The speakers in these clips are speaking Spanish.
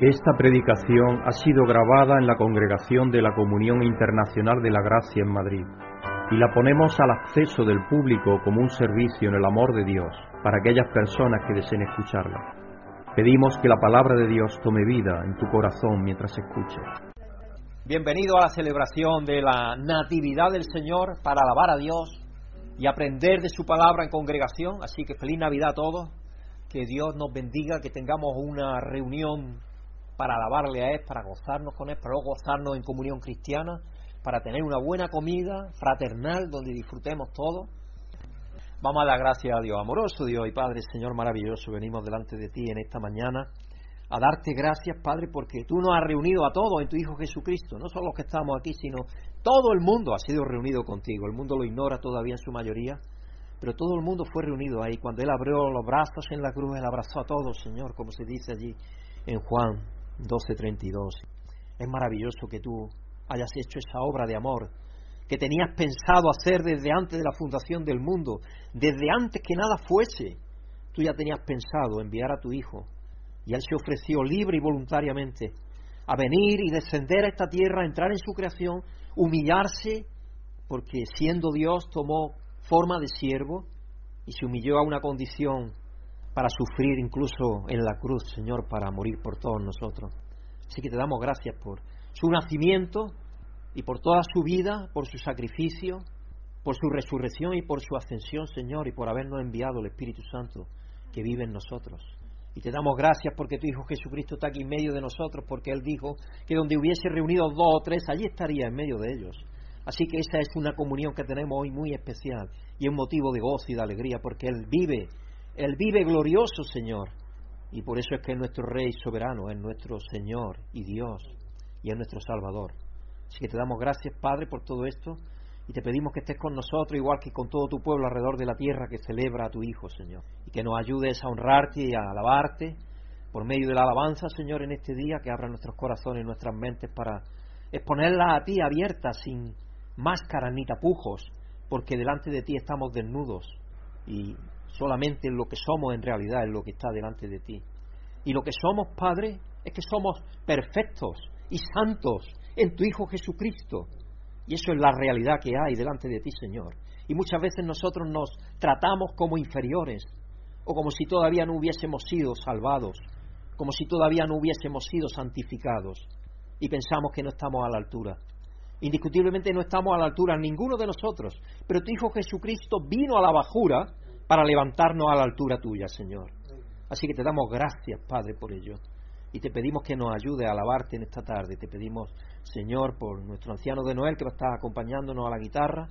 Esta predicación ha sido grabada en la congregación de la Comunión Internacional de la Gracia en Madrid y la ponemos al acceso del público como un servicio en el amor de Dios para aquellas personas que deseen escucharla. Pedimos que la palabra de Dios tome vida en tu corazón mientras escuches. Bienvenido a la celebración de la Natividad del Señor para alabar a Dios y aprender de su palabra en congregación. Así que feliz Navidad a todos. Que Dios nos bendiga, que tengamos una reunión para alabarle a Él, para gozarnos con Él, para gozarnos en comunión cristiana, para tener una buena comida fraternal donde disfrutemos todos. Vamos a dar gracias a Dios, amoroso Dios y Padre, Señor maravilloso, venimos delante de ti en esta mañana a darte gracias, Padre, porque tú nos has reunido a todos en tu Hijo Jesucristo, no solo los que estamos aquí, sino todo el mundo ha sido reunido contigo. El mundo lo ignora todavía en su mayoría, pero todo el mundo fue reunido ahí. Cuando Él abrió los brazos en la cruz, Él abrazó a todos, Señor, como se dice allí en Juan 12:32. Es maravilloso que tú hayas hecho esa obra de amor que tenías pensado hacer desde antes de la fundación del mundo, desde antes que nada fuese. Tú ya tenías pensado enviar a tu Hijo y Él se ofreció libre y voluntariamente a venir y descender a esta tierra, entrar en su creación, humillarse, porque siendo Dios tomó forma de siervo y se humilló a una condición para sufrir incluso en la cruz, Señor, para morir por todos nosotros. Así que te damos gracias por su nacimiento y por toda su vida, por su sacrificio, por su resurrección y por su ascensión, Señor, y por habernos enviado el Espíritu Santo que vive en nosotros. Y te damos gracias porque tu Hijo Jesucristo está aquí en medio de nosotros, porque Él dijo que donde hubiese reunido dos o tres, allí estaría en medio de ellos. Así que esa es una comunión que tenemos hoy muy especial y un motivo de gozo y de alegría, porque Él vive él vive glorioso, Señor. Y por eso es que es nuestro Rey soberano, es nuestro Señor y Dios y es nuestro Salvador. Así que te damos gracias, Padre, por todo esto y te pedimos que estés con nosotros, igual que con todo tu pueblo alrededor de la tierra que celebra a tu Hijo, Señor. Y que nos ayudes a honrarte y a alabarte por medio de la alabanza, Señor, en este día, que abra nuestros corazones y nuestras mentes para exponerla a ti abierta, sin máscaras ni tapujos, porque delante de ti estamos desnudos y solamente lo que somos en realidad es lo que está delante de ti. Y lo que somos, Padre, es que somos perfectos y santos en tu Hijo Jesucristo. Y eso es la realidad que hay delante de ti, Señor. Y muchas veces nosotros nos tratamos como inferiores, o como si todavía no hubiésemos sido salvados, como si todavía no hubiésemos sido santificados, y pensamos que no estamos a la altura. Indiscutiblemente no estamos a la altura ninguno de nosotros, pero tu Hijo Jesucristo vino a la bajura para levantarnos a la altura tuya, Señor. Así que te damos gracias, Padre, por ello. Y te pedimos que nos ayude a alabarte en esta tarde. Te pedimos, Señor, por nuestro anciano de Noel que va a estar acompañándonos a la guitarra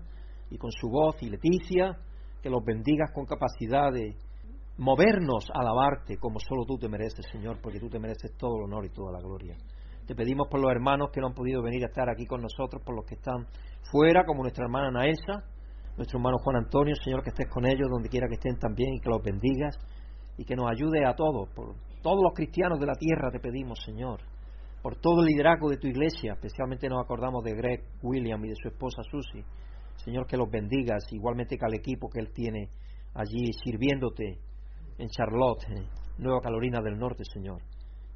y con su voz y Leticia, que los bendigas con capacidad de movernos a alabarte como solo tú te mereces, Señor, porque tú te mereces todo el honor y toda la gloria. Te pedimos por los hermanos que no han podido venir a estar aquí con nosotros, por los que están fuera, como nuestra hermana Naesa, nuestro hermano Juan Antonio, Señor, que estés con ellos donde quiera que estén también y que los bendigas y que nos ayude a todos, por todos los cristianos de la tierra te pedimos, Señor, por todo el liderazgo de tu iglesia, especialmente nos acordamos de Greg William y de su esposa Susie, Señor, que los bendigas, igualmente que al equipo que él tiene allí sirviéndote en Charlotte, en Nueva Carolina del Norte, Señor,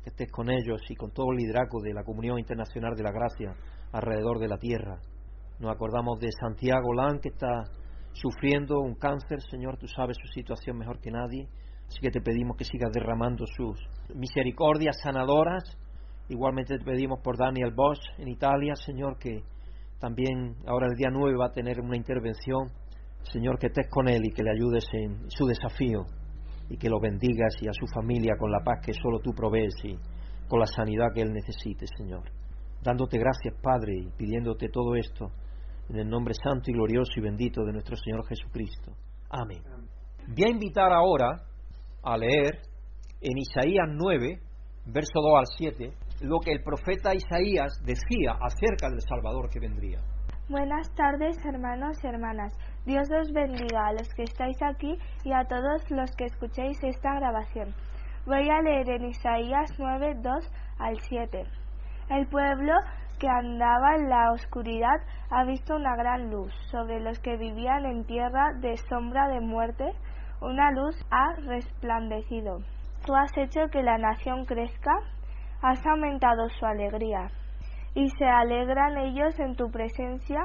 que estés con ellos y con todo el liderazgo de la Comunión Internacional de la Gracia alrededor de la tierra nos acordamos de Santiago Lan, que está sufriendo un cáncer. Señor, tú sabes su situación mejor que nadie. Así que te pedimos que sigas derramando sus misericordias sanadoras. Igualmente te pedimos por Daniel Bosch en Italia, Señor, que también ahora el día 9 va a tener una intervención. Señor, que estés con él y que le ayudes en su desafío y que lo bendigas y a su familia con la paz que solo tú provees y con la sanidad que él necesite, Señor. Dándote gracias, Padre, y pidiéndote todo esto en el nombre santo y glorioso y bendito de nuestro Señor Jesucristo. Amén. Voy a invitar ahora a leer en Isaías 9, verso 2 al 7, lo que el profeta Isaías decía acerca del Salvador que vendría. Buenas tardes, hermanos y hermanas. Dios os bendiga a los que estáis aquí y a todos los que escuchéis esta grabación. Voy a leer en Isaías 9, 2 al 7. El pueblo que andaba en la oscuridad ha visto una gran luz. Sobre los que vivían en tierra de sombra de muerte, una luz ha resplandecido. Tú has hecho que la nación crezca, has aumentado su alegría. Y se alegran ellos en tu presencia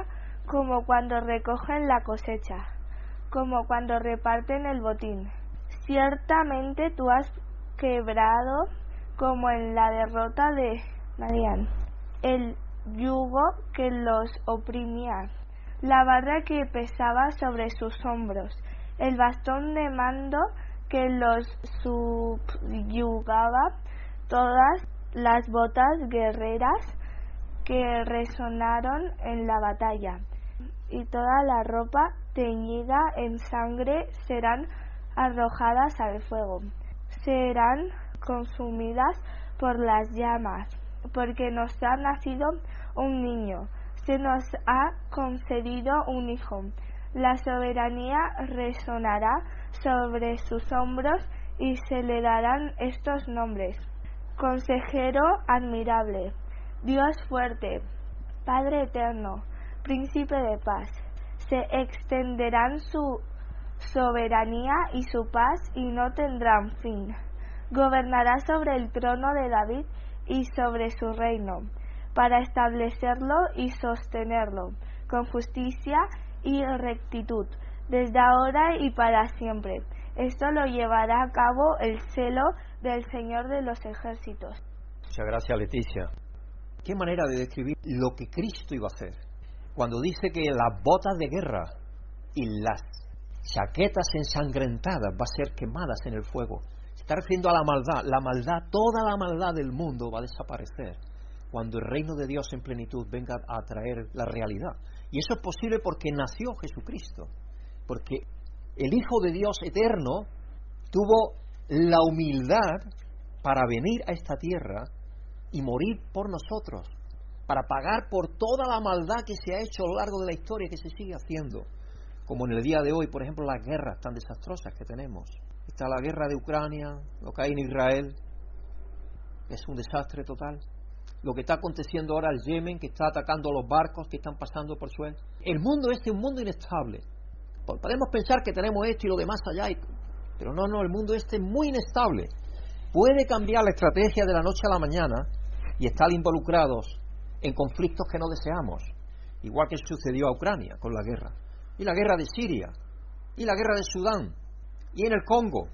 como cuando recogen la cosecha, como cuando reparten el botín. Ciertamente tú has quebrado, como en la derrota de Madián, el yugo que los oprimía, la barra que pesaba sobre sus hombros, el bastón de mando que los subyugaba, todas las botas guerreras que resonaron en la batalla, y toda la ropa teñida en sangre serán arrojadas al fuego, serán consumidas por las llamas, porque nos ha nacido un niño, se nos ha concedido un hijo. La soberanía resonará sobre sus hombros y se le darán estos nombres. Consejero admirable, Dios fuerte, Padre eterno, Príncipe de paz. Se extenderán su soberanía y su paz y no tendrán fin. Gobernará sobre el trono de David y sobre su reino, para establecerlo y sostenerlo con justicia y rectitud, desde ahora y para siempre. Esto lo llevará a cabo el celo del Señor de los ejércitos. Muchas gracias, Leticia. Qué manera de describir lo que Cristo iba a hacer. Cuando dice que las botas de guerra y las chaquetas ensangrentadas va a ser quemadas en el fuego. Está refiriendo a la maldad. La maldad, toda la maldad del mundo va a desaparecer cuando el reino de Dios en plenitud venga a traer la realidad. Y eso es posible porque nació Jesucristo. Porque el Hijo de Dios eterno tuvo la humildad para venir a esta tierra y morir por nosotros, para pagar por toda la maldad que se ha hecho a lo largo de la historia que se sigue haciendo como en el día de hoy, por ejemplo, las guerras tan desastrosas que tenemos. Está la guerra de Ucrania, lo que hay en Israel, es un desastre total. Lo que está aconteciendo ahora en Yemen, que está atacando los barcos que están pasando por Suez. El mundo este es un mundo inestable. Podemos pensar que tenemos esto y lo demás allá, pero no, no, el mundo este es muy inestable. Puede cambiar la estrategia de la noche a la mañana y estar involucrados en conflictos que no deseamos, igual que sucedió a Ucrania con la guerra y la guerra de Siria, y la guerra de Sudán, y en el Congo,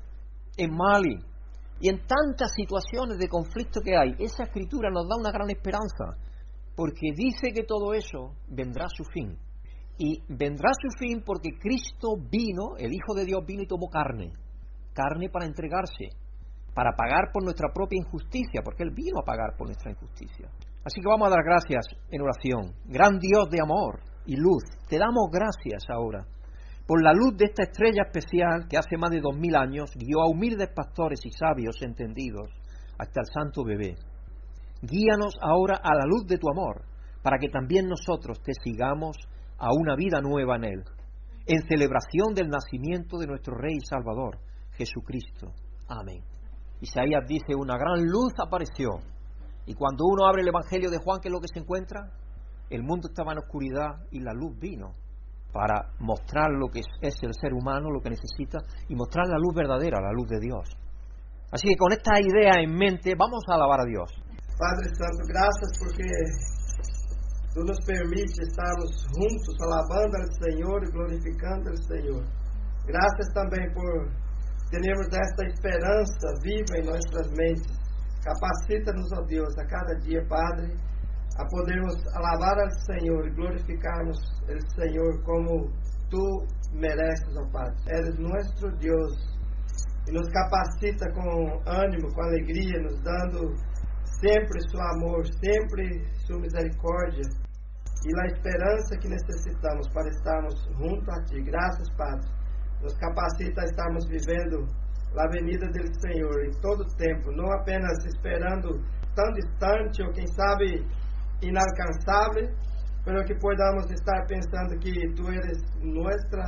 en Mali, y en tantas situaciones de conflicto que hay. Esa escritura nos da una gran esperanza, porque dice que todo eso vendrá a su fin. Y vendrá a su fin porque Cristo vino, el Hijo de Dios vino y tomó carne, carne para entregarse, para pagar por nuestra propia injusticia, porque Él vino a pagar por nuestra injusticia. Así que vamos a dar gracias en oración. Gran Dios de amor, y luz. Te damos gracias ahora por la luz de esta estrella especial que hace más de dos mil años guió a humildes pastores y sabios entendidos hasta el santo bebé. Guíanos ahora a la luz de tu amor, para que también nosotros te sigamos a una vida nueva en Él, en celebración del nacimiento de nuestro Rey y Salvador, Jesucristo. Amén. Isaías dice, una gran luz apareció. Y cuando uno abre el Evangelio de Juan, ¿qué es lo que se encuentra? El mundo estaba en oscuridad y la luz vino para mostrar lo que es el ser humano, lo que necesita, y mostrar la luz verdadera, la luz de Dios. Así que con esta idea en mente, vamos a alabar a Dios. Padre Santo, gracias porque tú nos permites estarmos juntos alabando al Señor y glorificando al Señor. Gracias también por tenermos esta esperanza viva en nuestras mentes. Capacita-nos, ó Deus, a cada dia, Padre a podermos alabar al Senhor e glorificarmos o Senhor como tu mereces, ó Padre. Eres nosso Deus e nos capacita com ânimo, com alegria, nos dando sempre seu amor, sempre sua misericórdia e a esperança que necessitamos para estarmos junto a Ti. Graças, Padre. Nos capacita a estarmos vivendo a venida do Senhor em todo tempo, não apenas esperando tão distante ou quem sabe inalcançável, pero que podamos estar pensando que tu eres nuestra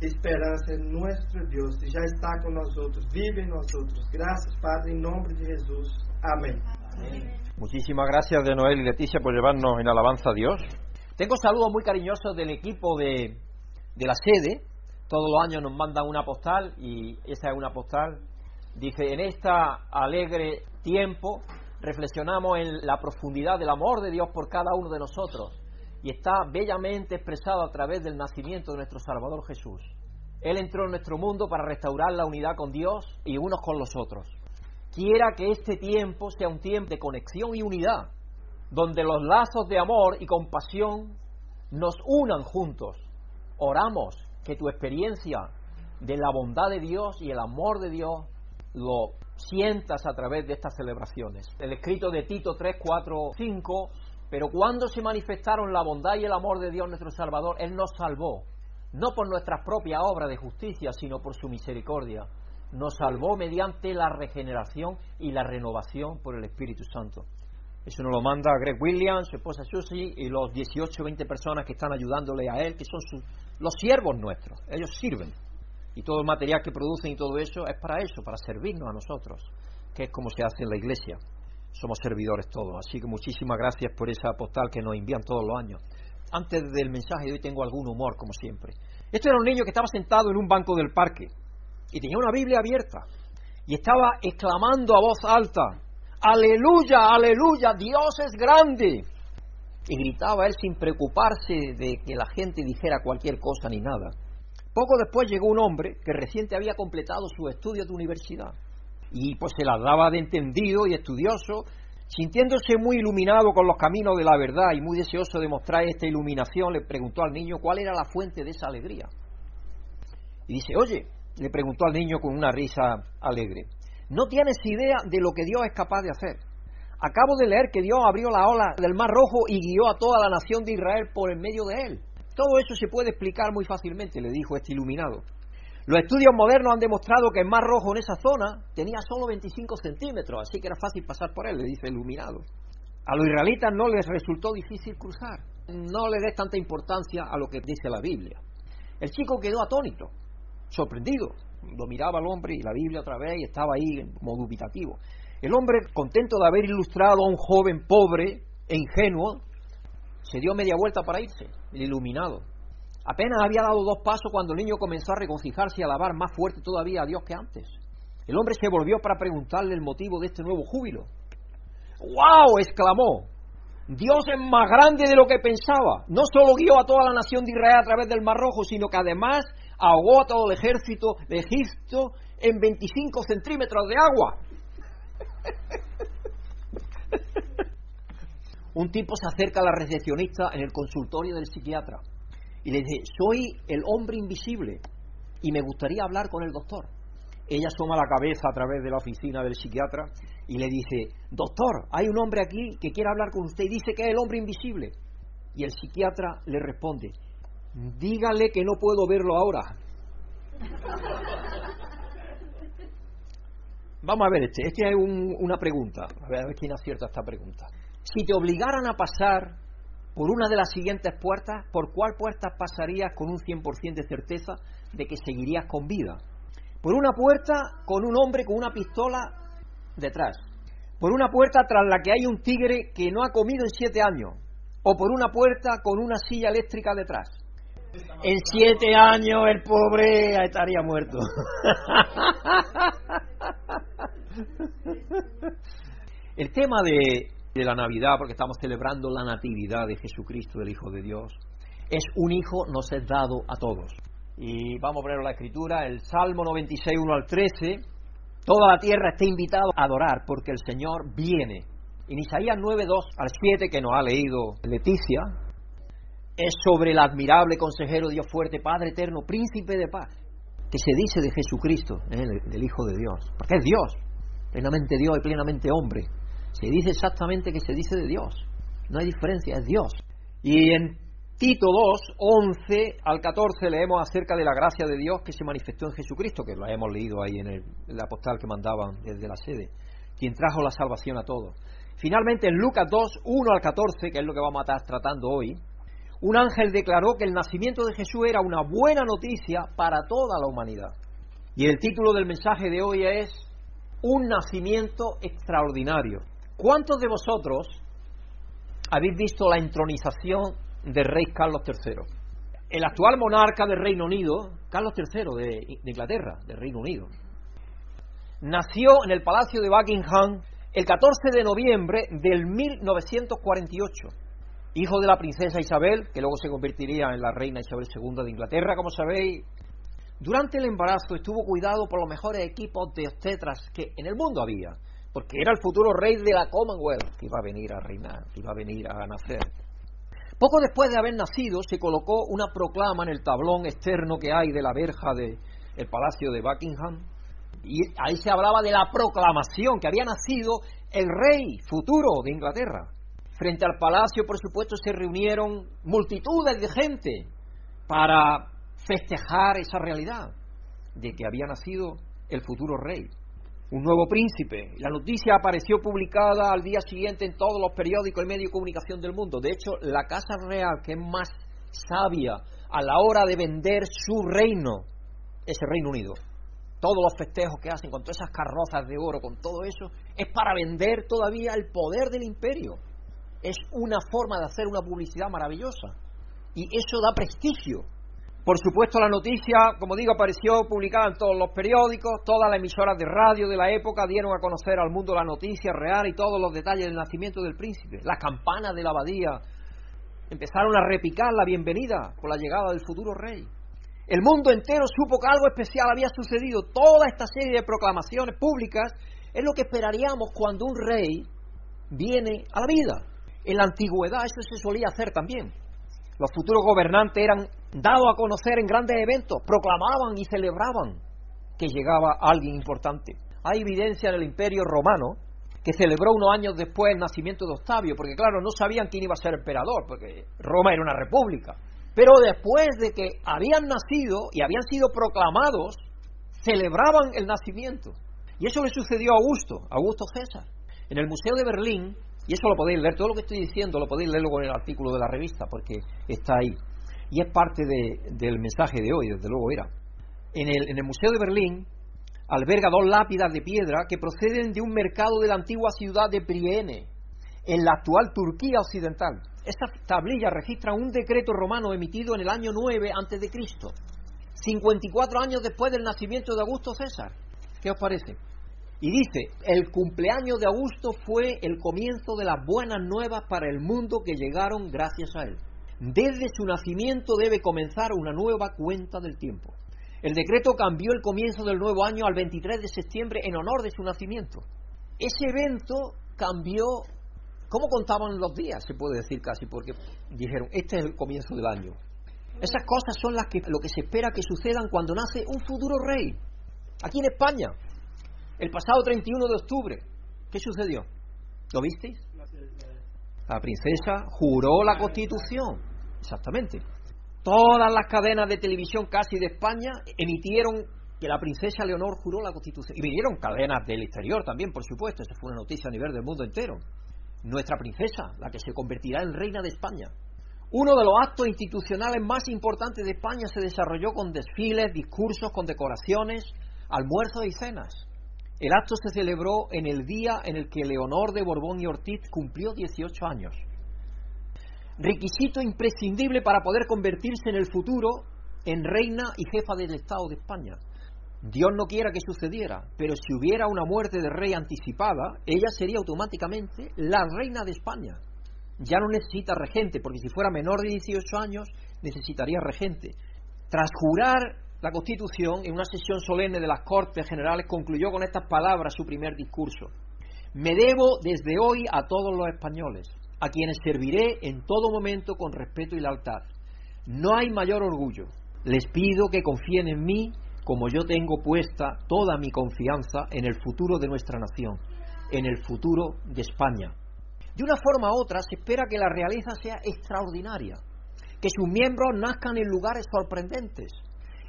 esperança, nuestro Deus, e já está com nós outros, vive nós outros. Graças, Padre, em nome de Jesus. Amém. Muchísimas gracias de Noel y Leticia por llevarnos en alabanza a Dios. Tengo saludos muy cariñosos del equipo de, de la sede. Todos los años nos mandan una postal y esa es una postal. Dice, en este alegre tiempo reflexionamos en la profundidad del amor de Dios por cada uno de nosotros y está bellamente expresado a través del nacimiento de nuestro Salvador Jesús. Él entró en nuestro mundo para restaurar la unidad con Dios y unos con los otros. Quiera que este tiempo sea un tiempo de conexión y unidad, donde los lazos de amor y compasión nos unan juntos. Oramos que tu experiencia de la bondad de Dios y el amor de Dios lo sientas a través de estas celebraciones. El escrito de Tito 3, 4, 5, pero cuando se manifestaron la bondad y el amor de Dios nuestro Salvador, Él nos salvó, no por nuestras propias obras de justicia, sino por su misericordia. Nos salvó mediante la regeneración y la renovación por el Espíritu Santo. Eso nos lo manda Greg Williams, su esposa Susie y los 18 o 20 personas que están ayudándole a él, que son los siervos nuestros. Ellos sirven y todo el material que producen y todo eso es para eso, para servirnos a nosotros, que es como se hace en la iglesia. Somos servidores todos. Así que muchísimas gracias por esa postal que nos envían todos los años. Antes del mensaje de hoy tengo algún humor, como siempre. Este era un niño que estaba sentado en un banco del parque y tenía una Biblia abierta y estaba exclamando a voz alta, aleluya, aleluya, Dios es grande. Y gritaba él sin preocuparse de que la gente dijera cualquier cosa ni nada. Poco después llegó un hombre que reciente había completado sus estudios de universidad y pues se las daba de entendido y estudioso, sintiéndose muy iluminado con los caminos de la verdad y muy deseoso de mostrar esta iluminación, le preguntó al niño cuál era la fuente de esa alegría. Y dice, oye, le preguntó al niño con una risa alegre, no tienes idea de lo que Dios es capaz de hacer. Acabo de leer que Dios abrió la ola del Mar Rojo y guió a toda la nación de Israel por el medio de él. Todo eso se puede explicar muy fácilmente, le dijo este iluminado. Los estudios modernos han demostrado que el mar rojo en esa zona tenía solo 25 centímetros, así que era fácil pasar por él, le dice el iluminado. A los israelitas no les resultó difícil cruzar. No le des tanta importancia a lo que dice la Biblia. El chico quedó atónito, sorprendido. Lo miraba al hombre y la Biblia otra vez y estaba ahí como dubitativo. El hombre, contento de haber ilustrado a un joven pobre e ingenuo, se dio media vuelta para irse, el iluminado. Apenas había dado dos pasos cuando el niño comenzó a regocijarse y a alabar más fuerte todavía a Dios que antes. El hombre se volvió para preguntarle el motivo de este nuevo júbilo. ¡Wow! exclamó. Dios es más grande de lo que pensaba. No solo guió a toda la nación de Israel a través del Mar Rojo, sino que además ahogó a todo el ejército de Egipto en 25 centímetros de agua. Un tipo se acerca a la recepcionista en el consultorio del psiquiatra y le dice, soy el hombre invisible y me gustaría hablar con el doctor. Ella asoma la cabeza a través de la oficina del psiquiatra y le dice, doctor, hay un hombre aquí que quiere hablar con usted y dice que es el hombre invisible. Y el psiquiatra le responde, dígale que no puedo verlo ahora. Vamos a ver este, este es una pregunta, a ver, a ver quién acierta esta pregunta. Si te obligaran a pasar por una de las siguientes puertas, ¿por cuál puerta pasarías con un 100% de certeza de que seguirías con vida? Por una puerta con un hombre con una pistola detrás. Por una puerta tras la que hay un tigre que no ha comido en siete años. O por una puerta con una silla eléctrica detrás. En siete años el pobre estaría muerto. El tema de de la Navidad, porque estamos celebrando la Natividad de Jesucristo, del Hijo de Dios, es un hijo nos es dado a todos. Y vamos a poner la escritura, el Salmo 96, 1 al 13, toda la tierra está invitada a adorar porque el Señor viene. En Isaías 9, 2 al 7, que nos ha leído Leticia, es sobre el admirable consejero Dios fuerte, Padre eterno, príncipe de paz, que se dice de Jesucristo, ¿eh? Hijo de Dios, porque es Dios, plenamente Dios y plenamente hombre se dice exactamente que se dice de Dios. No hay diferencia, es Dios. Y en Tito 2, 11 al 14 leemos acerca de la gracia de Dios que se manifestó en Jesucristo, que lo hemos leído ahí en, el, la postal que mandaban desde la sede, quien trajo la salvación a todos. Finalmente en Lucas 2, 1 al 14, que es lo que vamos a estar tratando hoy, un ángel declaró que el nacimiento de Jesús era una buena noticia para toda la humanidad. Y el título del mensaje de hoy es Un nacimiento extraordinario. ¿Cuántos de vosotros habéis visto la entronización del rey Carlos III? El actual monarca del Reino Unido, Carlos III de, Inglaterra, del Reino Unido, nació en el Palacio de Buckingham el 14 de noviembre del 1948, hijo de la princesa Isabel, que luego se convertiría en la reina Isabel II de Inglaterra, como sabéis. Durante el embarazo estuvo cuidado por los mejores equipos de obstetras que en el mundo había, porque era el futuro rey de la Commonwealth que iba a venir a reinar, que iba a venir a nacer. Poco después de haber nacido, se colocó una proclama en el tablón externo que hay de la verja del Palacio de Buckingham, y ahí se hablaba de la proclamación que había nacido el rey futuro de Inglaterra. Frente al palacio, por supuesto, se reunieron multitudes de gente para festejar esa realidad de que había nacido el futuro rey, un nuevo príncipe. La noticia apareció publicada al día siguiente en todos los periódicos y medios de comunicación del mundo. De hecho, la Casa Real, que es más sabia a la hora de vender su reino, es el Reino Unido todos los festejos que hacen con todas esas carrozas de oro, con todo eso, es para vender todavía el poder del imperio. Es una forma de hacer una publicidad maravillosa. Y eso da prestigio. Por supuesto, la noticia, como digo, apareció publicada en todos los periódicos, todas las emisoras de radio de la época dieron a conocer al mundo la noticia real y todos los detalles del nacimiento del príncipe. Las campanas de la abadía empezaron a repicar la bienvenida por la llegada del futuro rey. El mundo entero supo que algo especial había sucedido. Toda esta serie de proclamaciones públicas es lo que esperaríamos cuando un rey viene a la vida. En la antigüedad eso se solía hacer también. Los futuros gobernantes eran dados a conocer en grandes eventos, proclamaban y celebraban que llegaba alguien importante. Hay evidencia en el imperio romano que celebró unos años después el nacimiento de Octavio, porque claro, no sabían quién iba a ser emperador, porque Roma era una república. Pero después de que habían nacido y habían sido proclamados, celebraban el nacimiento. Y eso le sucedió a Augusto, Augusto César. En el Museo de Berlín, y eso lo podéis leer, todo lo que estoy diciendo lo podéis leer luego en el artículo de la revista, porque está ahí. Y es parte del mensaje de hoy, desde luego era. En el, en el Museo de Berlín alberga dos lápidas de piedra que proceden de un mercado de la antigua ciudad de Priene, en la actual Turquía occidental. Estas tablillas registran un decreto romano emitido en el año 9 a.C., 54 años después del nacimiento de Augusto César. ¿Qué os parece? Y dice, el cumpleaños de Augusto fue el comienzo de las buenas nuevas para el mundo que llegaron gracias a él. Desde su nacimiento debe comenzar una nueva cuenta del tiempo. El decreto cambió el comienzo del nuevo año al 23 de septiembre en honor de su nacimiento. Ese evento cambió ¿Cómo contaban los días? Se puede decir casi, porque dijeron, este es el comienzo del año. Esas cosas son las que, lo que se espera que sucedan cuando nace un futuro rey. Aquí en España, el pasado 31 de octubre, ¿qué sucedió? ¿Lo visteis? La princesa juró la constitución, exactamente. Todas las cadenas de televisión casi de España emitieron que la princesa Leonor juró la constitución. Y vinieron cadenas del exterior también, por supuesto, esa fue una noticia a nivel del mundo entero nuestra princesa, la que se convertirá en reina de España. Uno de los actos institucionales más importantes de España se desarrolló con desfiles, discursos, condecoraciones, almuerzos y cenas. El acto se celebró en el día en el que Leonor de Borbón y Ortiz cumplió 18 años. Requisito imprescindible para poder convertirse en el futuro en reina y jefa del Estado de España. Dios no quiera que sucediera, pero si hubiera una muerte de rey anticipada, ella sería automáticamente la reina de España. Ya no necesita regente, porque si fuera menor de 18 años, necesitaría regente. Tras jurar la Constitución, en una sesión solemne de las Cortes Generales, concluyó con estas palabras su primer discurso. Me debo desde hoy a todos los españoles, a quienes serviré en todo momento con respeto y lealtad. No hay mayor orgullo. Les pido que confíen en mí como yo tengo puesta toda mi confianza en el futuro de nuestra nación, en el futuro de España. De una forma u otra se espera que la realeza sea extraordinaria, que sus miembros nazcan en lugares sorprendentes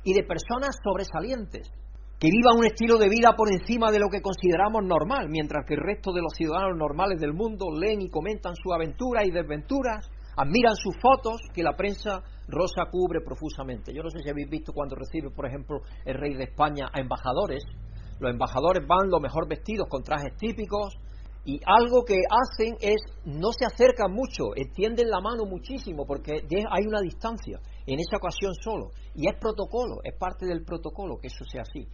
y de personas sobresalientes, que vivan un estilo de vida por encima de lo que consideramos normal, mientras que el resto de los ciudadanos normales del mundo leen y comentan sus aventuras y desventuras, admiran sus fotos que la prensa rosa cubre profusamente. Yo no sé si habéis visto cuando recibe, por ejemplo, el rey de España a embajadores. Los embajadores van lo mejor vestidos con trajes típicos y algo que hacen es no se acercan mucho, extienden la mano muchísimo porque hay una distancia en esa ocasión solo y es protocolo, es parte del protocolo que eso sea así.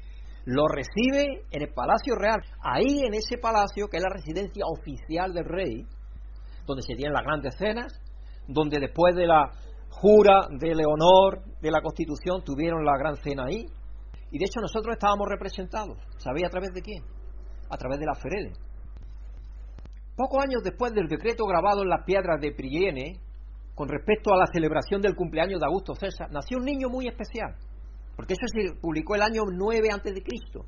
lo recibe en el Palacio Real. Ahí en ese palacio, que es la residencia oficial del rey, donde se tienen las grandes cenas, donde después de la jura de Leonor de la Constitución tuvieron la gran cena ahí. Y de hecho nosotros estábamos representados. ¿Sabéis a través de quién? A través de la Ferede. Pocos años después del decreto grabado en las piedras de Priene, con respecto a la celebración del cumpleaños de Augusto César, nació un niño muy especial, porque eso se publicó el año 9 antes de Cristo.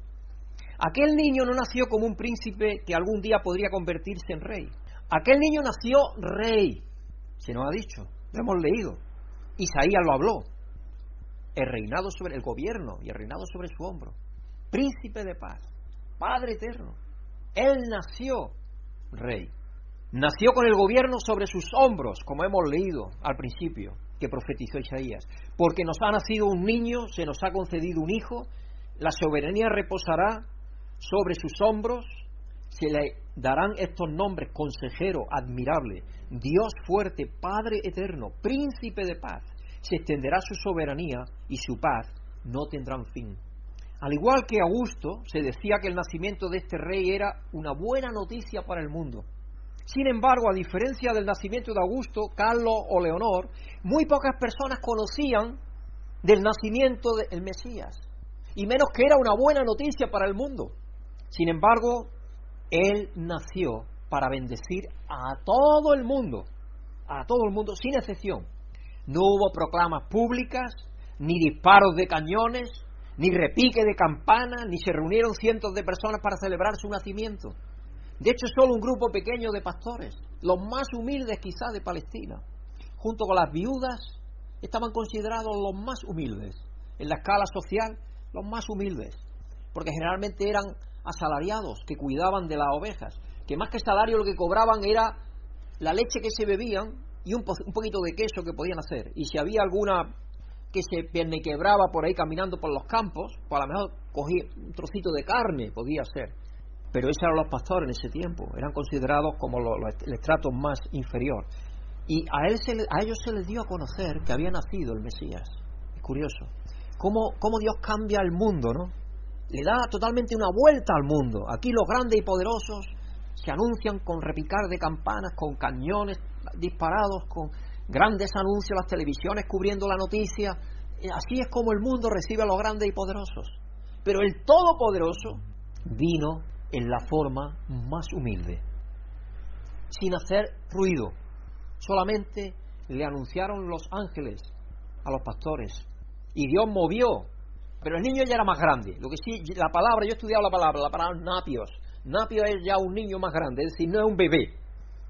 Aquel niño no nació como un príncipe que algún día podría convertirse en rey. Aquel niño nació rey, se nos ha dicho, lo hemos leído. Isaías lo habló. El reinado sobre el gobierno y el reinado sobre su hombro. Príncipe de paz, Padre eterno. Él nació rey. Nació con el gobierno sobre sus hombros, como hemos leído al principio, que profetizó Isaías. Porque nos ha nacido un niño, se nos ha concedido un hijo, la soberanía reposará sobre sus hombros, se le darán estos nombres, consejero, admirable, Dios fuerte, Padre eterno, príncipe de paz. Se extenderá su soberanía y su paz no tendrán fin. Al igual que Augusto, se decía que el nacimiento de este rey era una buena noticia para el mundo. Sin embargo, a diferencia del nacimiento de Augusto, Carlos o Leonor, muy pocas personas conocían del nacimiento del Mesías, y menos que era una buena noticia para el mundo. Sin embargo, él nació para bendecir a todo el mundo, a todo el mundo, sin excepción. No hubo proclamas públicas, ni disparos de cañones, ni repique de campanas, ni se reunieron cientos de personas para celebrar su nacimiento. De hecho, solo un grupo pequeño de pastores, los más humildes quizás de Palestina, junto con las viudas, estaban considerados los más humildes, en la escala social, los más humildes, porque generalmente eran asalariados que cuidaban de las ovejas, que más que salario lo que cobraban era la leche que se bebían y un, poquito de queso que podían hacer. Y si había alguna que se quebraba por ahí caminando por los campos, pues a lo mejor cogía un trocito de carne, podía ser. Pero esos eran los pastores en ese tiempo, eran considerados como el estrato más inferior. Y a, ellos se les dio a conocer que había nacido el Mesías. Es curioso. Cómo, Dios cambia el mundo, ¿no? le da totalmente una vuelta al mundo. Aquí los grandes y poderosos se anuncian con repicar de campanas, con cañones disparados, con grandes anuncios, las televisiones cubriendo la noticia. Así es como el mundo recibe a los grandes y poderosos. Pero el Todopoderoso vino en la forma más humilde, sin hacer ruido. Solamente le anunciaron los ángeles a los pastores. Y Dios movió pero el niño ya era más grande. Lo que sí, la palabra, yo he estudiado la palabra, la palabra napios. Napio es ya un niño más grande, es decir, no es un bebé.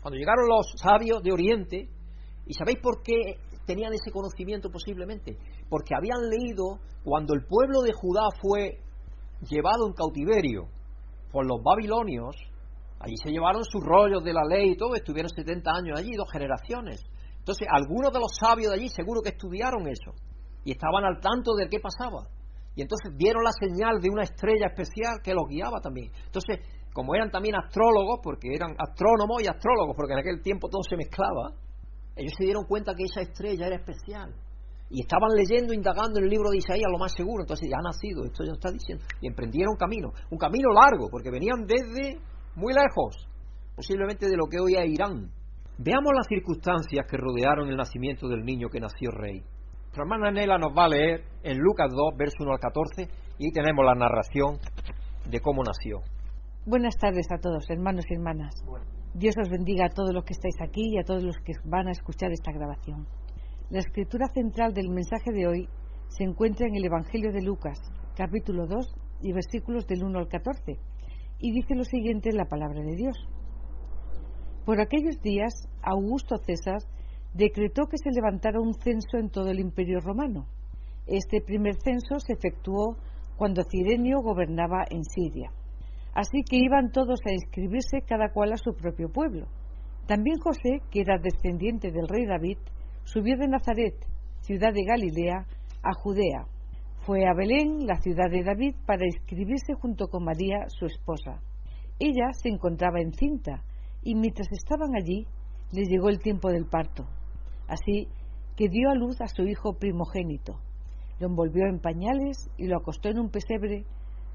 Cuando llegaron los sabios de Oriente, ¿y sabéis por qué tenían ese conocimiento posiblemente? Porque habían leído cuando el pueblo de Judá fue llevado en cautiverio por los babilonios, allí se llevaron sus rollos de la ley y todo, estuvieron 70 años allí, dos generaciones. Entonces, algunos de los sabios de allí seguro que estudiaron eso y estaban al tanto de qué pasaba. Y entonces vieron la señal de una estrella especial que los guiaba también. Entonces, como eran también astrólogos, porque eran astrónomos y astrólogos, porque en aquel tiempo todo se mezclaba, ellos se dieron cuenta que esa estrella era especial. Y estaban leyendo, indagando en el libro de Isaías lo más seguro. Entonces, ya ha nacido, esto ya está diciendo. Y emprendieron camino. Un camino largo, porque venían desde muy lejos, posiblemente de lo que hoy es Irán. Veamos las circunstancias que rodearon el nacimiento del niño que nació rey. Nuestra hermana Nela nos va a leer en Lucas 2, verso 1 al 14, y tenemos la narración de cómo nació. Buenas tardes a todos, hermanos y hermanas. Dios os bendiga a todos los que estáis aquí y a todos los que van a escuchar esta grabación. La escritura central del mensaje de hoy se encuentra en el Evangelio de Lucas, capítulo 2 y versículos del 1 al 14, y dice lo siguiente en la palabra de Dios. Por aquellos días, Augusto César decretó que se levantara un censo en todo el imperio romano. Este primer censo se efectuó cuando Cirenio gobernaba en Siria. Así que iban todos a inscribirse cada cual a su propio pueblo. También José, que era descendiente del rey David, subió de Nazaret, ciudad de Galilea, a Judea. Fue a Belén, la ciudad de David, para inscribirse junto con María, su esposa. Ella se encontraba encinta, y mientras estaban allí, les llegó el tiempo del parto. Así que dio a luz a su hijo primogénito. Lo envolvió en pañales y lo acostó en un pesebre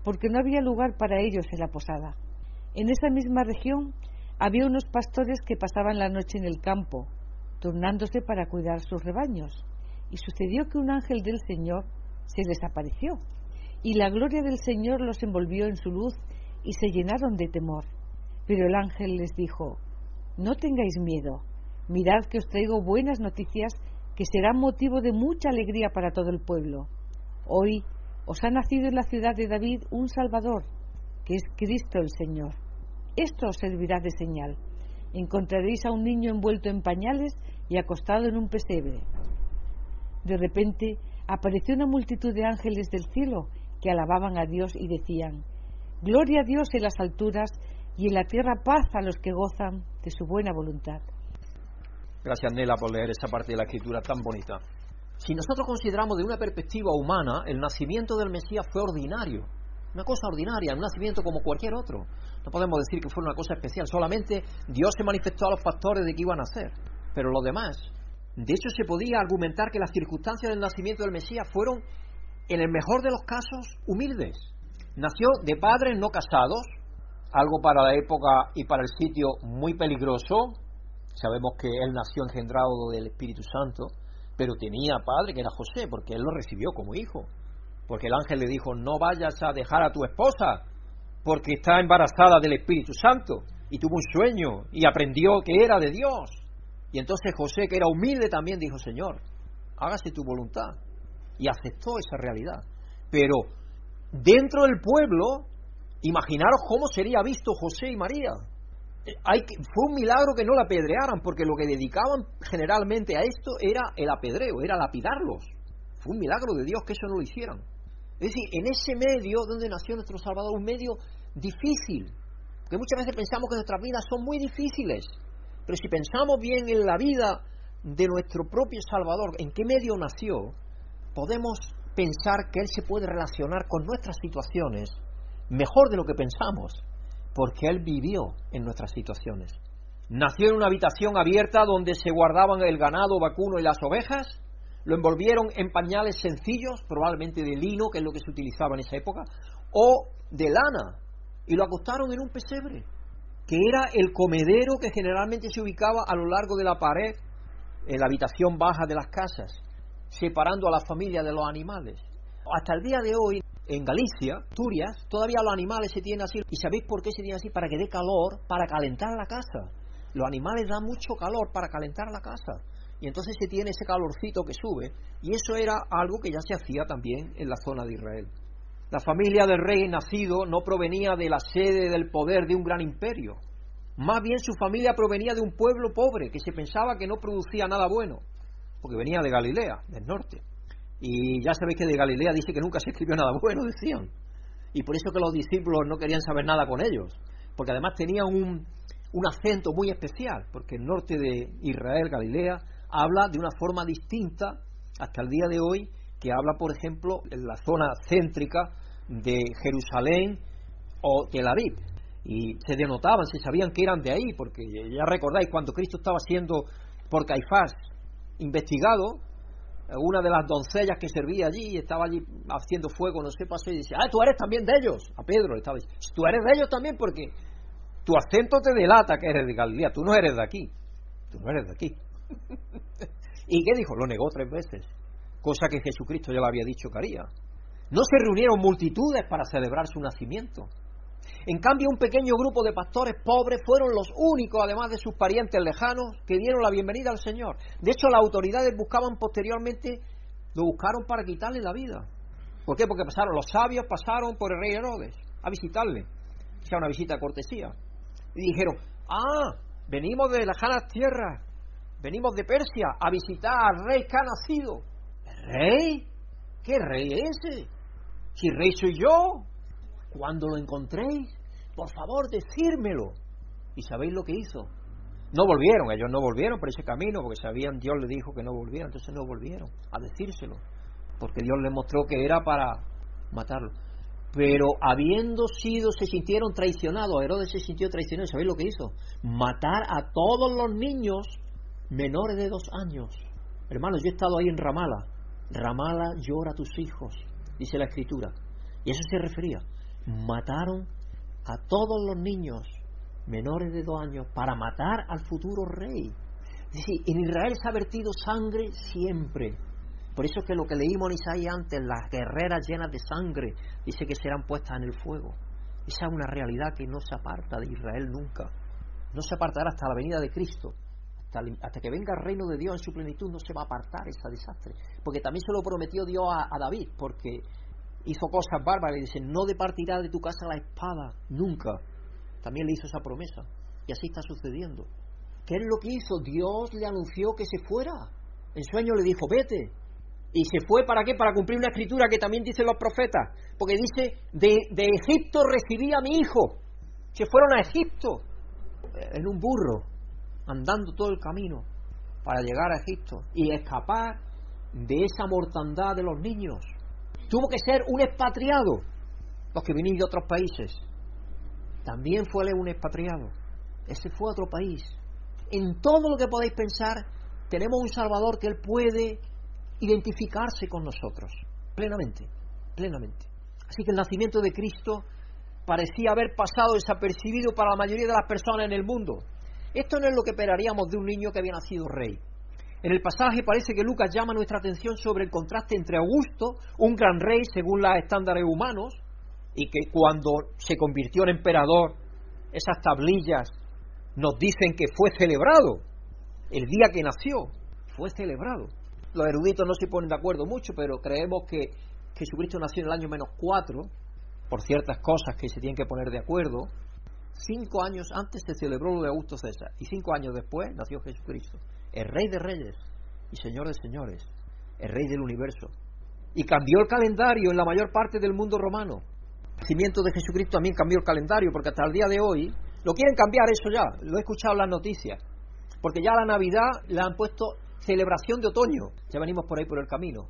porque no había lugar para ellos en la posada. En esa misma región había unos pastores que pasaban la noche en el campo, turnándose para cuidar sus rebaños, y sucedió que un ángel del Señor se les apareció, y la gloria del Señor los envolvió en su luz y se llenaron de temor. Pero el ángel les dijo, No tengáis miedo, mirad que os traigo buenas noticias que serán motivo de mucha alegría para todo el pueblo. Hoy os ha nacido en la ciudad de David un Salvador, que es Cristo el Señor. Esto os servirá de señal. Encontraréis a un niño envuelto en pañales y acostado en un pesebre. De repente apareció una multitud de ángeles del cielo que alababan a Dios y decían, Gloria a Dios en las alturas y en la tierra paz a los que gozan de su buena voluntad. Gracias, Nela, por leer esa parte de la escritura tan bonita. Si nosotros consideramos de una perspectiva humana, el nacimiento del Mesías fue ordinario, una cosa ordinaria, un nacimiento como cualquier otro. No podemos decir que fue una cosa especial, solamente Dios se manifestó a los pastores de que iban a nacer, pero los demás. De hecho, se podía argumentar que las circunstancias del nacimiento del Mesías fueron, en el mejor de los casos, humildes. Nació de padres no casados, algo para la época y para el sitio muy peligroso. Sabemos que él nació engendrado del Espíritu Santo, pero tenía padre que era José, porque él lo recibió como hijo. Porque el ángel le dijo, no vayas a dejar a tu esposa, porque está embarazada del Espíritu Santo. Y tuvo un sueño y aprendió que era de Dios. Y entonces José, que era humilde, también dijo, Señor, hágase tu voluntad. Y aceptó esa realidad. Pero dentro del pueblo, imaginaros cómo sería visto José y María. Hay fue un milagro que no la apedrearan, porque lo que dedicaban generalmente a esto era el apedreo, era lapidarlos. Fue un milagro de Dios que eso no lo hicieran. Es decir, en ese medio donde nació nuestro Salvador, un medio difícil, porque muchas veces pensamos que nuestras vidas son muy difíciles, pero si pensamos bien en la vida de nuestro propio Salvador, en qué medio nació, podemos pensar que Él se puede relacionar con nuestras situaciones mejor de lo que pensamos, porque Él vivió en nuestras situaciones. Nació en una habitación abierta donde se guardaban el ganado vacuno y las ovejas, lo envolvieron en pañales sencillos, probablemente de lino, que es lo que se utilizaba en esa época, o de lana, y lo acostaron en un pesebre, que era el comedero que generalmente se ubicaba a lo largo de la pared, en la habitación baja de las casas, separando a la familia de los animales. Hasta el día de hoy, en Galicia, Turias, todavía los animales se tienen así. ¿Y sabéis por qué se tienen así? Para que dé calor, para calentar la casa. Los animales dan mucho calor para calentar la casa y entonces se tiene ese calorcito que sube, y eso era algo que ya se hacía también en la zona de Israel. La familia del rey nacido no provenía de la sede del poder de un gran imperio, más bien su familia provenía de un pueblo pobre que se pensaba que no producía nada bueno, porque venía de Galilea, del norte. Y ya sabéis que de Galilea dice que nunca se escribió nada bueno, decían. Y por eso que los discípulos no querían saber nada con ellos, porque además tenían un, un acento muy especial, porque el norte de Israel, Galilea, habla de una forma distinta hasta el día de hoy que habla, por ejemplo, en la zona céntrica de Jerusalén o Tel Aviv. Y se denotaban, se sabían que eran de ahí, porque ya recordáis cuando Cristo estaba siendo por Caifás investigado, una de las doncellas que servía allí estaba allí haciendo fuego, no sé, pasó y dice, ah, tú eres también de ellos. A Pedro le estaba diciendo, tú eres de ellos también porque tu acento te delata que eres de Galilea, tú no eres de aquí, tú no eres de aquí. ¿Y qué dijo? Lo negó tres veces, cosa que Jesucristo ya le había dicho que haría. No se reunieron multitudes para celebrar su nacimiento. En cambio, un pequeño grupo de pastores pobres fueron los únicos, además de sus parientes lejanos, que dieron la bienvenida al Señor. De hecho, las autoridades buscaban posteriormente, lo buscaron para quitarle la vida. ¿Por qué? Porque pasaron, los sabios pasaron por el rey Herodes a visitarle. Hicieron una visita de cortesía. Y dijeron, ah, venimos de lejanas tierras venimos de Persia a visitar al rey que ha nacido. ¿Rey? ¿Qué rey es ese? Si rey soy yo, cuando lo encontréis, por favor, decírmelo. ¿Y sabéis lo que hizo? No volvieron, ellos no volvieron por ese camino, porque sabían, Dios le dijo que no volvieran, entonces no volvieron a decírselo, porque Dios les mostró que era para matarlo. Pero habiendo sido, se sintieron traicionados, Herodes se sintió traicionado, ¿sabéis lo que hizo? Matar a todos los niños menores de dos años. Hermanos, yo he estado ahí en Ramala. Ramala llora a tus hijos, dice la escritura. Y eso se refería. mataron a todos los niños menores de dos años para matar al futuro rey. Es decir, en Israel se ha vertido sangre siempre. Por eso es que lo que leímos en Isaías antes, las guerreras llenas de sangre, dice que serán puestas en el fuego. Esa es una realidad que no se aparta de Israel nunca. No se apartará hasta la venida de Cristo. Hasta, que venga el reino de Dios en su plenitud no se va a apartar ese desastre. Porque también se lo prometió Dios a, David, porque hizo cosas bárbaras y dice, no departirá de tu casa la espada, nunca. También le hizo esa promesa. Y así está sucediendo. ¿Qué es lo que hizo? Dios le anunció que se fuera. En sueño le dijo, vete. Y se fue para qué? Para cumplir una escritura que también dicen los profetas. Porque dice, de, de Egipto recibí a mi hijo. Se fueron a Egipto en un burro, andando todo el camino para llegar a Egipto y escapar de esa mortandad de los niños. Tuvo que ser un expatriado, los que vinieron de otros países. También fue un expatriado. Ese fue otro país. En todo lo que podéis pensar, tenemos un Salvador que Él puede identificarse con nosotros, plenamente, plenamente. Así que el nacimiento de Cristo parecía haber pasado desapercibido para la mayoría de las personas en el mundo. Esto no es lo que esperaríamos de un niño que había nacido rey. En el pasaje parece que Lucas llama nuestra atención sobre el contraste entre Augusto, un gran rey según los estándares humanos, y que cuando se convirtió en emperador, esas tablillas nos dicen que fue celebrado el día que nació, fue celebrado. Los eruditos no se ponen de acuerdo mucho, pero creemos que Jesucristo nació en el año menos cuatro, por ciertas cosas que se tienen que poner de acuerdo. Cinco años antes se celebró lo de Augusto César, y cinco años después nació Jesucristo, el Rey de Reyes y Señor de Señores, el Rey del universo. Y cambió el calendario en la mayor parte del mundo romano nacimiento de Jesucristo también cambió el calendario, porque hasta el día de hoy lo quieren cambiar eso ya, lo he escuchado en las noticias, porque ya la Navidad le han puesto celebración de otoño, ya venimos por ahí por el camino.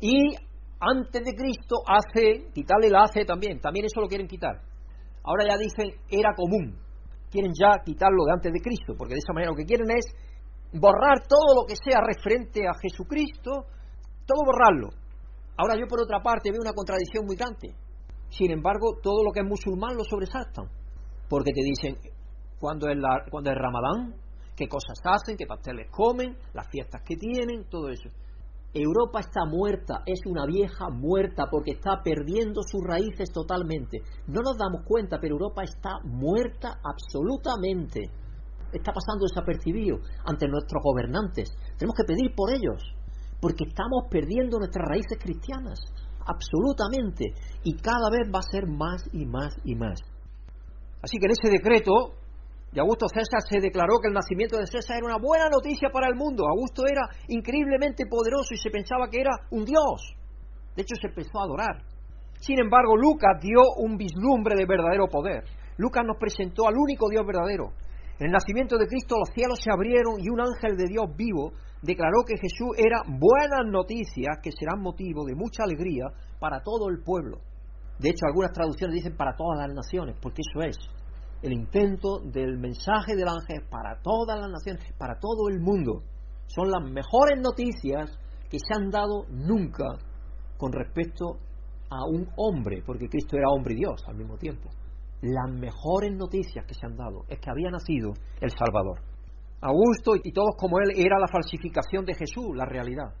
Y antes de Cristo hace, quitarle la hace también, también eso lo quieren quitar. Ahora ya dicen era común, quieren ya quitarlo de antes de Cristo, porque de esa manera lo que quieren es borrar todo lo que sea referente a Jesucristo, todo borrarlo. Ahora yo por otra parte veo una contradicción muy grande. Sin embargo, todo lo que es musulmán lo sobresaltan, porque te dicen cuando es, la, cuando es Ramadán, qué cosas hacen, qué pasteles comen, las fiestas que tienen, todo eso. Europa está muerta, es una vieja muerta porque está perdiendo sus raíces totalmente. No nos damos cuenta, pero Europa está muerta absolutamente. Está pasando desapercibido ante nuestros gobernantes. Tenemos que pedir por ellos, porque estamos perdiendo nuestras raíces cristianas absolutamente, y cada vez va a ser más y más y más. Así que en ese decreto de Augusto César se declaró que el nacimiento de César era una buena noticia para el mundo. Augusto era increíblemente poderoso y se pensaba que era un dios. De hecho, se empezó a adorar. Sin embargo, Lucas dio un vislumbre de verdadero poder. Lucas nos presentó al único Dios verdadero. En el nacimiento de Cristo los cielos se abrieron y un ángel de Dios vivo declaró que Jesús era buenas noticias que serán motivo de mucha alegría para todo el pueblo. De hecho, algunas traducciones dicen para todas las naciones, porque eso es el intento del mensaje del ángel para todas las naciones, para todo el mundo. Son las mejores noticias que se han dado nunca con respecto a un hombre, porque Cristo era hombre y Dios al mismo tiempo. Las mejores noticias que se han dado es que había nacido el Salvador. Augusto y todos como él era la falsificación de Jesús, la realidad.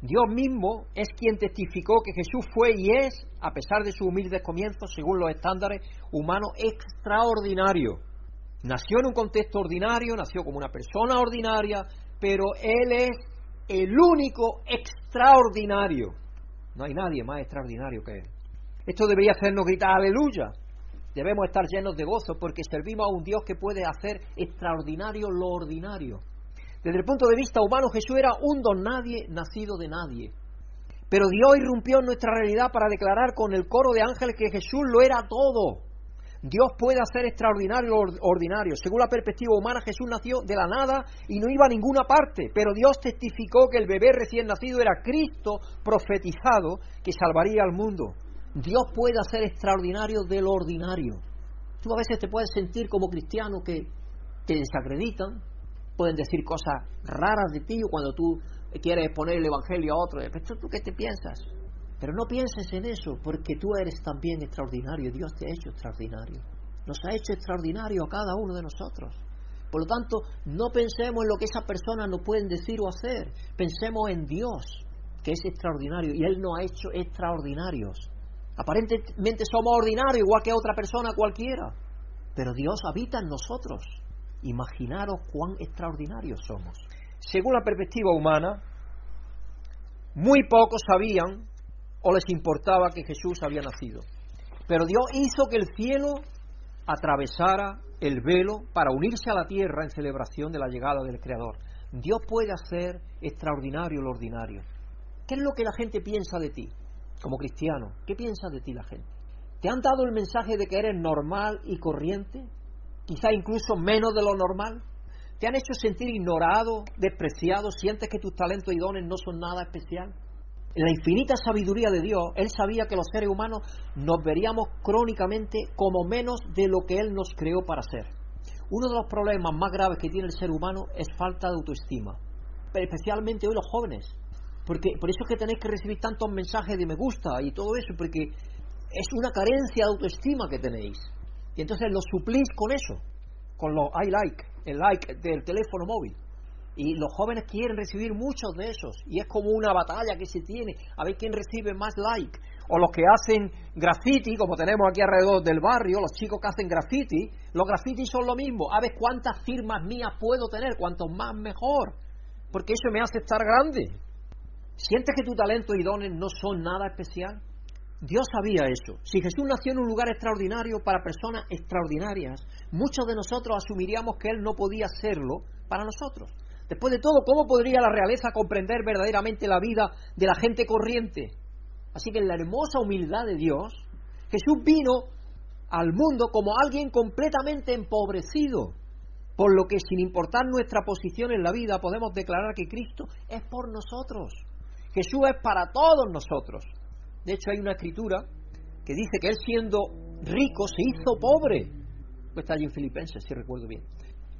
Dios mismo es quien testificó que Jesús fue y es, a pesar de sus humildes comienzos, según los estándares humanos, extraordinario. Nació en un contexto ordinario, nació como una persona ordinaria, pero Él es el único extraordinario. No hay nadie más extraordinario que Él. Esto debería hacernos gritar aleluya, Debemos estar llenos de gozo porque servimos a un Dios que puede hacer extraordinario lo ordinario. Desde el punto de vista humano, Jesús era un don nadie nacido de nadie. Pero Dios irrumpió en nuestra realidad para declarar con el coro de ángeles que Jesús lo era todo. Dios puede hacer extraordinario ordinario. Según la perspectiva humana, Jesús nació de la nada y no iba a ninguna parte, pero Dios testificó que el bebé recién nacido era Cristo profetizado que salvaría al mundo. Dios puede hacer extraordinario de lo ordinario. Tú a veces te puedes sentir como cristiano que te desacreditan, pueden decir cosas raras de ti cuando tú quieres exponer el Evangelio a otro. ¿Tú qué te piensas? Pero no pienses en eso, porque tú eres también extraordinario. Dios te ha hecho extraordinario. Nos ha hecho extraordinario a cada uno de nosotros. Por lo tanto, no pensemos en lo que esas personas nos pueden decir o hacer. Pensemos en Dios, que es extraordinario. Y Él nos ha hecho extraordinarios. Aparentemente somos ordinarios, igual que otra persona cualquiera. Pero Dios habita en nosotros. Imaginaros cuán extraordinarios somos. Según la perspectiva humana, muy pocos sabían o les importaba que Jesús había nacido. Pero Dios hizo que el cielo atravesara el velo para unirse a la tierra en celebración de la llegada del Creador. Dios puede hacer extraordinario lo ordinario. ¿Qué es lo que la gente piensa de ti como cristiano? ¿Qué piensa de ti la gente? ¿Te han dado el mensaje de que eres normal y corriente? Quizá incluso menos de lo normal. ¿Te han hecho sentir ignorado, despreciado? ¿Sientes que tus talentos y dones no son nada especial? En la infinita sabiduría de Dios, Él sabía que los seres humanos nos veríamos crónicamente como menos de lo que Él nos creó para ser. Uno de los problemas más graves que tiene el ser humano es falta de autoestima, especialmente hoy los jóvenes. Porque, por eso es que tenéis que recibir tantos mensajes de me gusta y todo eso, porque es una carencia de autoestima que tenéis. Y entonces lo suplís con eso, con los I like, el like del teléfono móvil. Y los jóvenes quieren recibir muchos de esos. Y es como una batalla que se tiene. A ver quién recibe más like. O los que hacen graffiti, como tenemos aquí alrededor del barrio, los chicos que hacen graffiti. Los graffiti son lo mismo. A ver cuántas firmas mías puedo tener. Cuanto más mejor. Porque eso me hace estar grande. ¿Sientes que tu talento y dones no son nada especial? Dios sabía eso. Si Jesús nació en un lugar extraordinario para personas extraordinarias, muchos de nosotros asumiríamos que Él no podía serlo para nosotros. Después de todo, ¿cómo podría la realeza comprender verdaderamente la vida de la gente corriente? Así que en la hermosa humildad de Dios, Jesús vino al mundo como alguien completamente empobrecido, por lo que sin importar nuestra posición en la vida podemos declarar que Cristo es por nosotros. Jesús es para todos nosotros. De hecho hay una escritura que dice que él siendo rico se hizo pobre. está allí en Filipenses, si recuerdo bien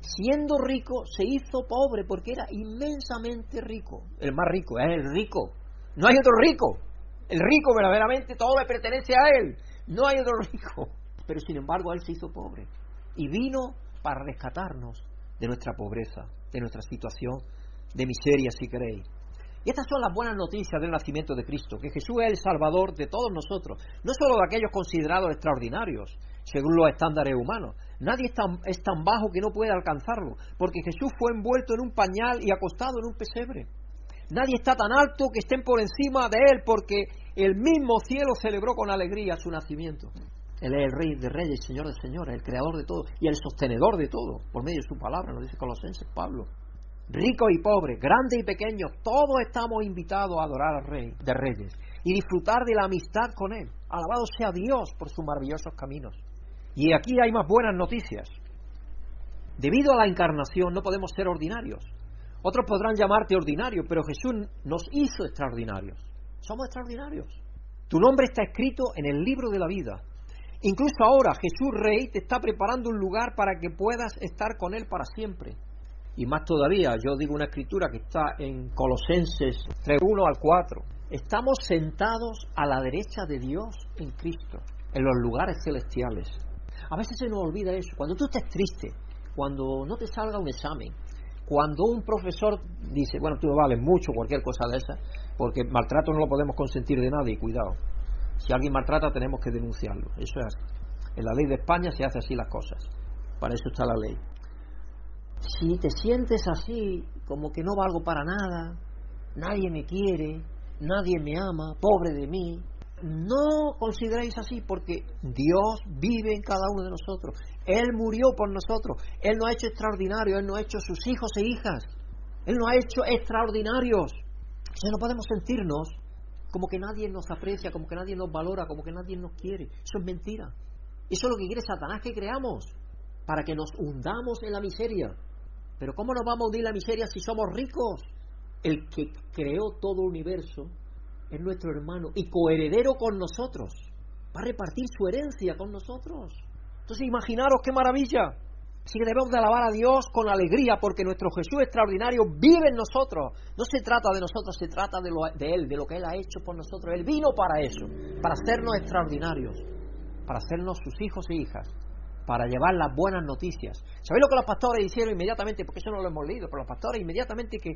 siendo rico, se hizo pobre porque era inmensamente rico. El más rico, es el rico. No hay otro rico. El rico verdaderamente todo le pertenece a él. No hay otro rico. Pero sin embargo, él se hizo pobre. Y vino para rescatarnos de nuestra pobreza, de nuestra situación de miseria, si queréis. Y estas son las buenas noticias del nacimiento de Cristo, que Jesús es el Salvador de todos nosotros, no solo de aquellos considerados extraordinarios, según los estándares humanos. Nadie es tan, es tan bajo que no pueda alcanzarlo, porque Jesús fue envuelto en un pañal y acostado en un pesebre. Nadie está tan alto que estén por encima de él, porque el mismo cielo celebró con alegría su nacimiento. Él es el rey de reyes, señor de señores, el creador de todo y el sostenedor de todo, por medio de su palabra, nos dice Colosenses Pablo. Rico y pobre, grande y pequeño, todos estamos invitados a adorar al Rey de Reyes y disfrutar de la amistad con Él. Alabado sea Dios por sus maravillosos caminos. Y aquí hay más buenas noticias. Debido a la encarnación no podemos ser ordinarios. Otros podrán llamarte ordinario, pero Jesús nos hizo extraordinarios. Somos extraordinarios. Tu nombre está escrito en el libro de la vida. Incluso ahora Jesús Rey te está preparando un lugar para que puedas estar con Él para siempre. Y más todavía, yo digo una escritura que está en Colosenses 3.1 al 4. Estamos sentados a la derecha de Dios en Cristo, en los lugares celestiales. A veces se nos olvida eso. Cuando tú estés triste, cuando no te salga un examen, cuando un profesor dice, bueno, tú no vales mucho, cualquier cosa de esa, porque maltrato no lo podemos consentir de nadie, cuidado. Si alguien maltrata tenemos que denunciarlo. Eso es En la ley de España se hace así las cosas. Para eso está la ley si te sientes así, como que no valgo para nada, nadie me quiere, nadie me ama, pobre de mí, no consideréis así porque Dios vive en cada uno de nosotros. Él murió por nosotros. Él nos ha hecho extraordinarios. Él nos ha hecho sus hijos e hijas. Él nos ha hecho extraordinarios. O no podemos sentirnos como que nadie nos aprecia, como que nadie nos valora, como que nadie nos quiere. Eso es mentira. Eso es lo que quiere Satanás que creamos, para que nos hundamos en la miseria. Pero ¿cómo nos vamos a hundir la miseria si somos ricos? El que creó todo el universo es nuestro hermano y coheredero con nosotros. Va a repartir su herencia con nosotros. Entonces imaginaros qué maravilla. Así que debemos de alabar a Dios con alegría porque nuestro Jesús extraordinario vive en nosotros. No se trata de nosotros, se trata de, lo, de Él, de lo que Él ha hecho por nosotros. Él vino para eso, para hacernos extraordinarios, para hacernos sus hijos e hijas, para llevar las buenas noticias. ¿Sabéis lo que los pastores hicieron inmediatamente? Porque eso no lo hemos leído, pero los pastores inmediatamente que,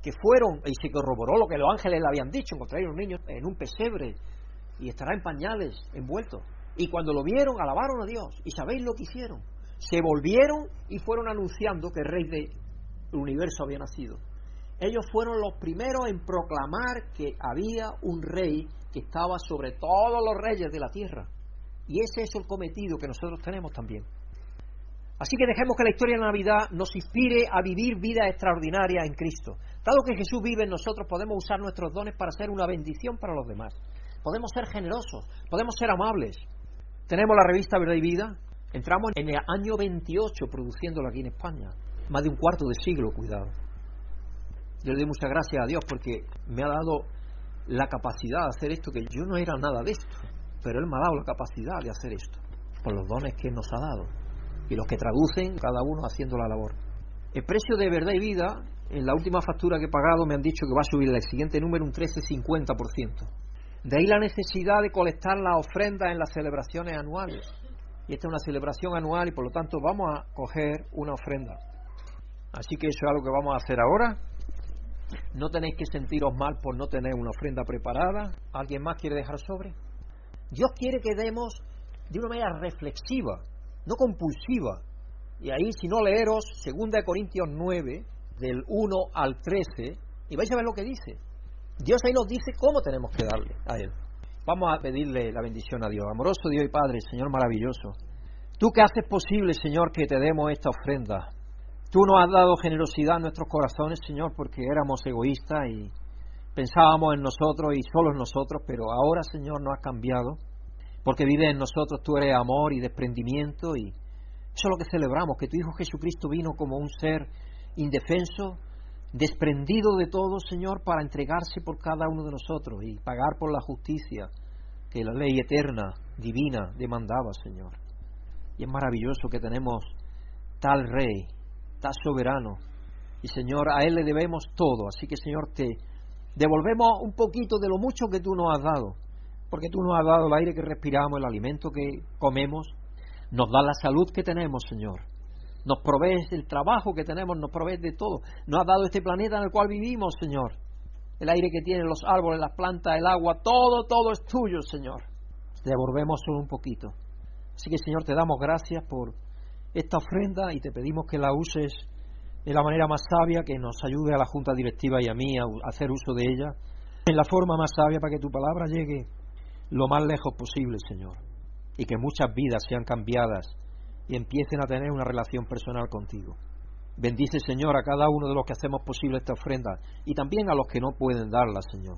que fueron y se corroboró lo que los ángeles le habían dicho, encontraron un niño en un pesebre y estará en pañales envuelto. Y cuando lo vieron, alabaron a Dios. ¿Y sabéis lo que hicieron? se volvieron y fueron anunciando que el rey del universo había nacido. Ellos fueron los primeros en proclamar que había un rey que estaba sobre todos los reyes de la tierra. Y ese es el cometido que nosotros tenemos también. Así que dejemos que la historia de la Navidad nos inspire a vivir vida extraordinaria en Cristo. Dado que Jesús vive en nosotros, podemos usar nuestros dones para ser una bendición para los demás. Podemos ser generosos, podemos ser amables. Tenemos la revista Verdad y Vida, Entramos en el año 28 produciéndolo aquí en España. Más de un cuarto de siglo, cuidado. Yo le doy muchas gracias a Dios porque me ha dado la capacidad de hacer esto, que yo no era nada de esto, pero Él me ha dado la capacidad de hacer esto, por los dones que nos ha dado. Y los que traducen, cada uno haciendo la labor. El precio de verdad y vida, en la última factura que he pagado, me han dicho que va a subir el siguiente número un 13,50%. De ahí la necesidad de colectar las ofrendas en las celebraciones anuales y esta es una celebración anual y por lo tanto vamos a coger una ofrenda. Así que eso es algo que vamos a hacer ahora. No tenéis que sentiros mal por no tener una ofrenda preparada. ¿Alguien más quiere dejar sobre? Dios quiere que demos de una manera reflexiva, no compulsiva. Y ahí, si no leeros 2 Corintios 9, del 1 al 13, y vais a ver lo que dice. Dios ahí nos dice cómo tenemos que darle a Él. Vamos a pedirle la bendición a Dios. Amoroso Dios y Padre, Señor maravilloso. Tú que haces posible, Señor, que te demos esta ofrenda. Tú nos has dado generosidad en nuestros corazones, Señor, porque éramos egoístas y pensábamos en nosotros y solo en nosotros, pero ahora, Señor, nos has cambiado, porque vives en nosotros, tú eres amor y desprendimiento y eso es lo que celebramos, que tu Hijo Jesucristo vino como un ser indefenso, desprendido de todo, Señor, para entregarse por cada uno de nosotros y pagar por la justicia que la ley eterna, divina, demandaba, Señor. Y es maravilloso que tenemos tal rey, tal soberano. Y Señor, a Él le debemos todo. Así que, Señor, te devolvemos un poquito de lo mucho que tú nos has dado. Porque tú nos has dado el aire que respiramos, el alimento que comemos. Nos da la salud que tenemos, Señor nos provees del trabajo que tenemos, nos provees de todo. Nos has dado este planeta en el cual vivimos, Señor. El aire que tienen los árboles, las plantas, el agua, todo, todo es tuyo, Señor. Devolvemos solo un poquito. Así que, Señor, te damos gracias por esta ofrenda y te pedimos que la uses de la manera más sabia, que nos ayude a la Junta Directiva y a mí a hacer uso de ella, en la forma más sabia para que tu palabra llegue lo más lejos posible, Señor, y que muchas vidas sean cambiadas y empiecen a tener una relación personal contigo. Bendice, Señor, a cada uno de los que hacemos posible esta ofrenda y también a los que no pueden darla, Señor.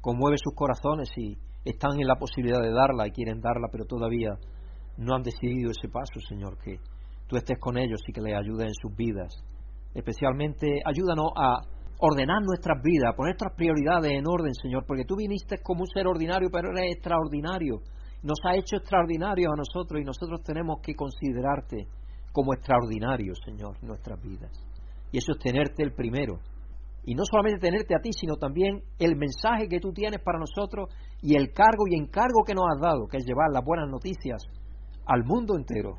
Conmueve sus corazones y están en la posibilidad de darla y quieren darla, pero todavía no han decidido ese paso, Señor, que tú estés con ellos y que les ayudes en sus vidas. Especialmente ayúdanos a ordenar nuestras vidas, a poner nuestras prioridades en orden, Señor, porque tú viniste como un ser ordinario, pero eres extraordinario nos ha hecho extraordinarios a nosotros y nosotros tenemos que considerarte como extraordinario, Señor, nuestras vidas. Y eso es tenerte el primero. Y no solamente tenerte a ti, sino también el mensaje que tú tienes para nosotros y el cargo y encargo que nos has dado, que es llevar las buenas noticias al mundo entero.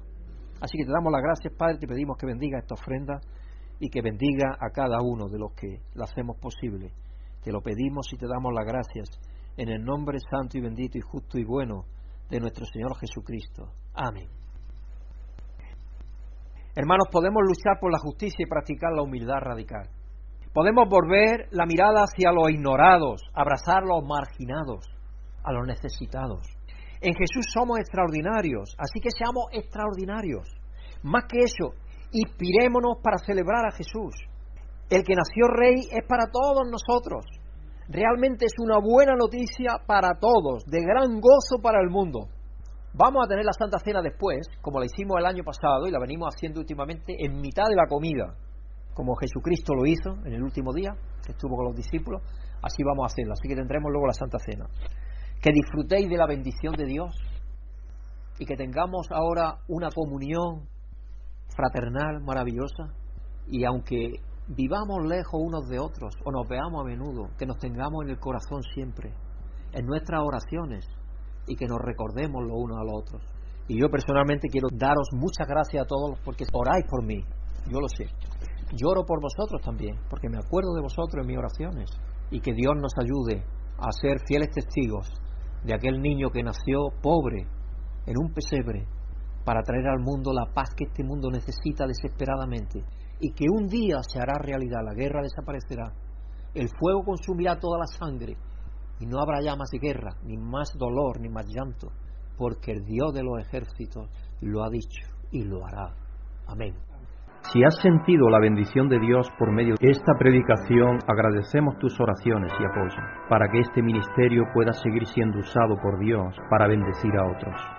Así que te damos las gracias, Padre, te pedimos que bendiga esta ofrenda y que bendiga a cada uno de los que la hacemos posible. Te lo pedimos y te damos las gracias en el nombre santo y bendito y justo y bueno de nuestro Señor Jesucristo. Amén. Hermanos, podemos luchar por la justicia y practicar la humildad radical. Podemos volver la mirada hacia los ignorados, abrazar a los marginados, a los necesitados. En Jesús somos extraordinarios, así que seamos extraordinarios. Más que eso, inspirémonos para celebrar a Jesús. El que nació rey es para todos nosotros realmente es una buena noticia para todos, de gran gozo para el mundo. Vamos a tener la Santa Cena después, como la hicimos el año pasado y la venimos haciendo últimamente en mitad de la comida, como Jesucristo lo hizo en el último día, que estuvo con los discípulos, así vamos a hacerlo, así que tendremos luego la Santa Cena. Que disfrutéis de la bendición de Dios y que tengamos ahora una comunión fraternal maravillosa y aunque vivamos lejos unos de otros o nos veamos a menudo, que nos tengamos en el corazón siempre, en nuestras oraciones y que nos recordemos los unos a los otros. Y yo personalmente quiero daros muchas gracias a todos porque oráis por mí, yo lo sé. Lloro por vosotros también, porque me acuerdo de vosotros en mis oraciones y que Dios nos ayude a ser fieles testigos de aquel niño que nació pobre en un pesebre para traer al mundo la paz que este mundo necesita desesperadamente y que un día se hará realidad, la guerra desaparecerá, el fuego consumirá toda la sangre y no habrá ya más guerra, ni más dolor, ni más llanto, porque el Dios de los ejércitos lo ha dicho y lo hará. Amén. Si has sentido la bendición de Dios por medio de esta predicación, agradecemos tus oraciones y apoyo para que este ministerio pueda seguir siendo usado por Dios para bendecir a otros.